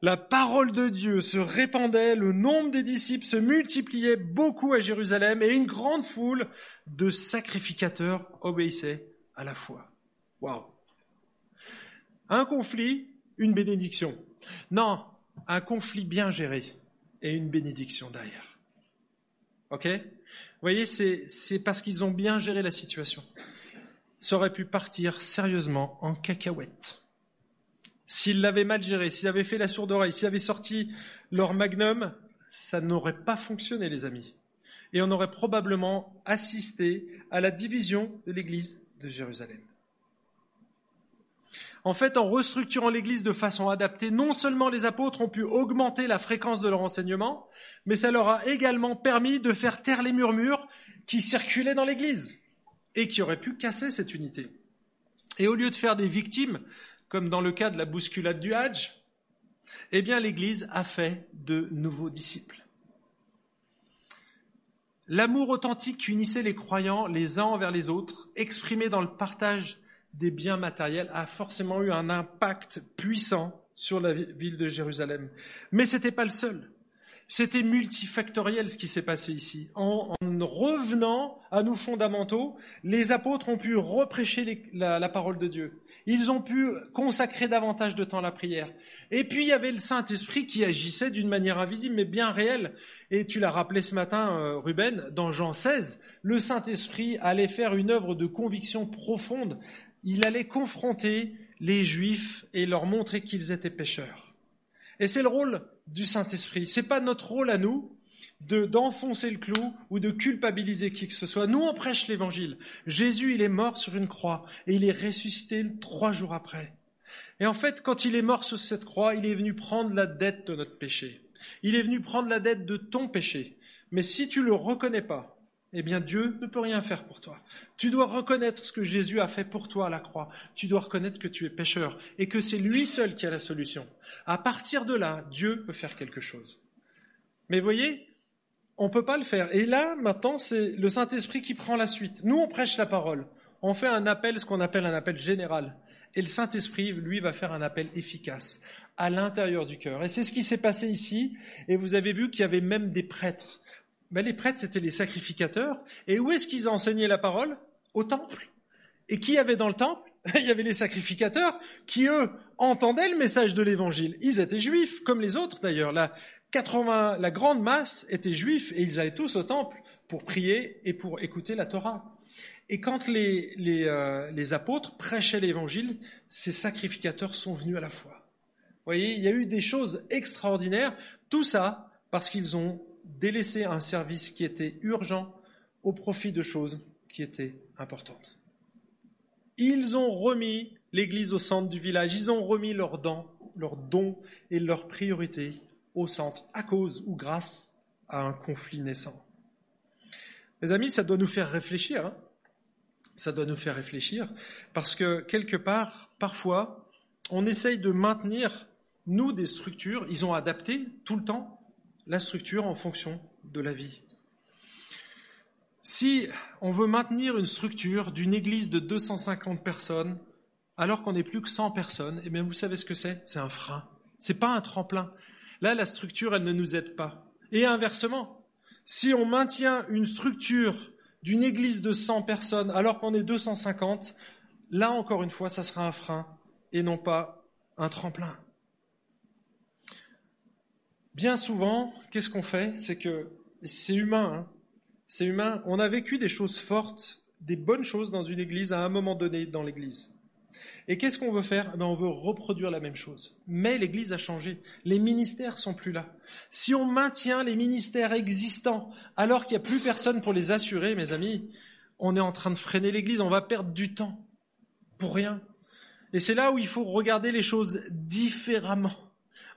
La parole de Dieu se répandait, le nombre des disciples se multipliait beaucoup à Jérusalem et une grande foule de sacrificateurs obéissait à la foi. Waouh. Un conflit, une bénédiction. Non, un conflit bien géré et une bénédiction derrière. Ok? Vous voyez, c'est parce qu'ils ont bien géré la situation. Ça aurait pu partir sérieusement en cacahuète. S'ils l'avaient mal géré, s'ils avaient fait la sourde oreille, s'ils avaient sorti leur magnum, ça n'aurait pas fonctionné, les amis. Et on aurait probablement assisté à la division de l'Église de Jérusalem. En fait, en restructurant l'Église de façon adaptée, non seulement les apôtres ont pu augmenter la fréquence de leur enseignement, mais ça leur a également permis de faire taire les murmures qui circulaient dans l'Église et qui auraient pu casser cette unité. Et au lieu de faire des victimes, comme dans le cas de la bousculade du Hajj, eh bien l'Église a fait de nouveaux disciples. L'amour authentique qui unissait les croyants les uns envers les autres, exprimé dans le partage des biens matériels a forcément eu un impact puissant sur la ville de Jérusalem. Mais ce n'était pas le seul. C'était multifactoriel ce qui s'est passé ici. En, revenant à nos fondamentaux, les apôtres ont pu reprêcher la, la, parole de Dieu. Ils ont pu consacrer davantage de temps à la prière. Et puis il y avait le Saint-Esprit qui agissait d'une manière invisible mais bien réelle. Et tu l'as rappelé ce matin, euh, Ruben, dans Jean 16, le Saint-Esprit allait faire une œuvre de conviction profonde il allait confronter les Juifs et leur montrer qu'ils étaient pécheurs. Et c'est le rôle du Saint-Esprit. C'est pas notre rôle à nous de d'enfoncer le clou ou de culpabiliser qui que ce soit. Nous, on prêche l'évangile. Jésus, il est mort sur une croix et il est ressuscité trois jours après. Et en fait, quand il est mort sur cette croix, il est venu prendre la dette de notre péché. Il est venu prendre la dette de ton péché. Mais si tu le reconnais pas, eh bien Dieu ne peut rien faire pour toi. Tu dois reconnaître ce que Jésus a fait pour toi à la croix. Tu dois reconnaître que tu es pécheur et que c'est lui seul qui a la solution. À partir de là, Dieu peut faire quelque chose. Mais voyez, on peut pas le faire. Et là, maintenant, c'est le Saint-Esprit qui prend la suite. Nous, on prêche la parole. On fait un appel, ce qu'on appelle un appel général. Et le Saint-Esprit, lui, va faire un appel efficace à l'intérieur du cœur. Et c'est ce qui s'est passé ici. Et vous avez vu qu'il y avait même des prêtres ben, les prêtres, c'était les sacrificateurs. Et où est-ce qu'ils enseignaient la parole? Au temple. Et qui y avait dans le temple? Il y avait les sacrificateurs qui, eux, entendaient le message de l'évangile. Ils étaient juifs, comme les autres d'ailleurs. La, 80, la grande masse était juifs et ils allaient tous au temple pour prier et pour écouter la Torah. Et quand les, euh, apôtres prêchaient l'évangile, ces sacrificateurs sont venus à la foi. Vous voyez, il y a eu des choses extraordinaires. Tout ça parce qu'ils ont délaisser un service qui était urgent au profit de choses qui étaient importantes. Ils ont remis l'Église au centre du village, ils ont remis leurs leurs dons et leurs priorités au centre, à cause ou grâce à un conflit naissant. Mes amis, ça doit nous faire réfléchir. Hein. ça doit nous faire réfléchir parce que quelque part, parfois, on essaye de maintenir, nous, des structures, ils ont adapté tout le temps la structure en fonction de la vie. Si on veut maintenir une structure d'une église de 250 personnes, alors qu'on n'est plus que 100 personnes, eh bien vous savez ce que c'est? C'est un frein. C'est pas un tremplin. Là, la structure, elle ne nous aide pas. Et inversement, si on maintient une structure d'une église de 100 personnes alors qu'on est 250, là encore une fois, ça sera un frein et non pas un tremplin. Bien souvent, qu'est-ce qu'on fait? C'est que c'est humain. Hein. c'est humain. On a vécu des choses fortes, des bonnes choses dans une église à un moment donné dans l'église. Et qu'est-ce qu'on veut faire? Ben, On veut reproduire la même chose. Mais l'église a changé. Les ministères sont plus là. Si on maintient les ministères existants alors qu'il n'y a plus personne pour les assurer, mes amis, on est en train de freiner l'église. On va perdre du temps pour rien. Et c'est là où il faut regarder les choses différemment.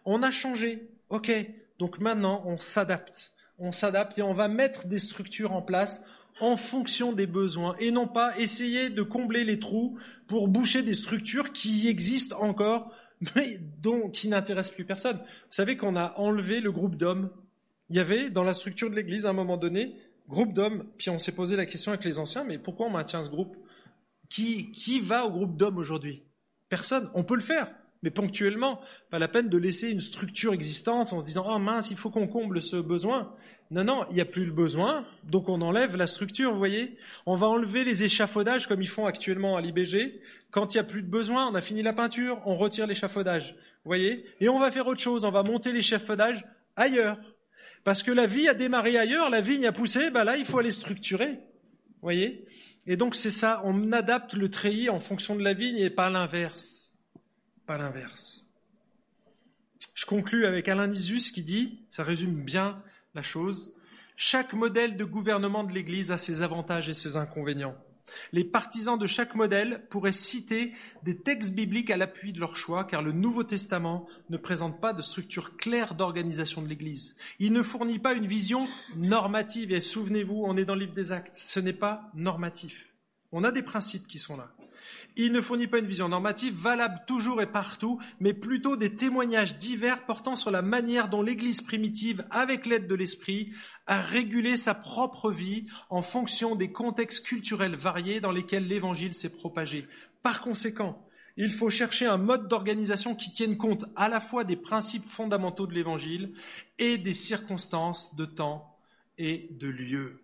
On a changé. Ok, donc maintenant on s'adapte. On s'adapte et on va mettre des structures en place en fonction des besoins et non pas essayer de combler les trous pour boucher des structures qui existent encore mais dont, qui n'intéressent plus personne. Vous savez qu'on a enlevé le groupe d'hommes. Il y avait dans la structure de l'Église à un moment donné groupe d'hommes, puis on s'est posé la question avec les anciens, mais pourquoi on maintient ce groupe? Qui, qui va au groupe d'hommes aujourd'hui? Personne. On peut le faire, mais ponctuellement, pas la peine de laisser une structure existante en se disant, oh mince, il faut qu'on comble ce besoin. Non, non, il n'y a plus le besoin, donc on enlève la structure, vous voyez. On va enlever les échafaudages comme ils font actuellement à l'IBG. Quand il n'y a plus de besoin, on a fini la peinture, on retire l'échafaudage, vous voyez. Et on va faire autre chose, on va monter l'échafaudage ailleurs. Parce que la vie a démarré ailleurs, la vigne a poussé, bah là, il faut aller structurer, vous voyez. Et donc c'est ça, on adapte le treillis en fonction de la vigne et pas l'inverse. L'inverse. Je conclus avec Alain Nisus qui dit, ça résume bien la chose, chaque modèle de gouvernement de l'Église a ses avantages et ses inconvénients. Les partisans de chaque modèle pourraient citer des textes bibliques à l'appui de leur choix, car le Nouveau Testament ne présente pas de structure claire d'organisation de l'Église. Il ne fournit pas une vision normative, et souvenez-vous, on est dans le livre des actes, ce n'est pas normatif. On a des principes qui sont là. Il ne fournit pas une vision normative valable toujours et partout, mais plutôt des témoignages divers portant sur la manière dont l'Église primitive, avec l'aide de l'Esprit, a régulé sa propre vie en fonction des contextes culturels variés dans lesquels l'Évangile s'est propagé. Par conséquent, il faut chercher un mode d'organisation qui tienne compte à la fois des principes fondamentaux de l'Évangile et des circonstances de temps et de lieu.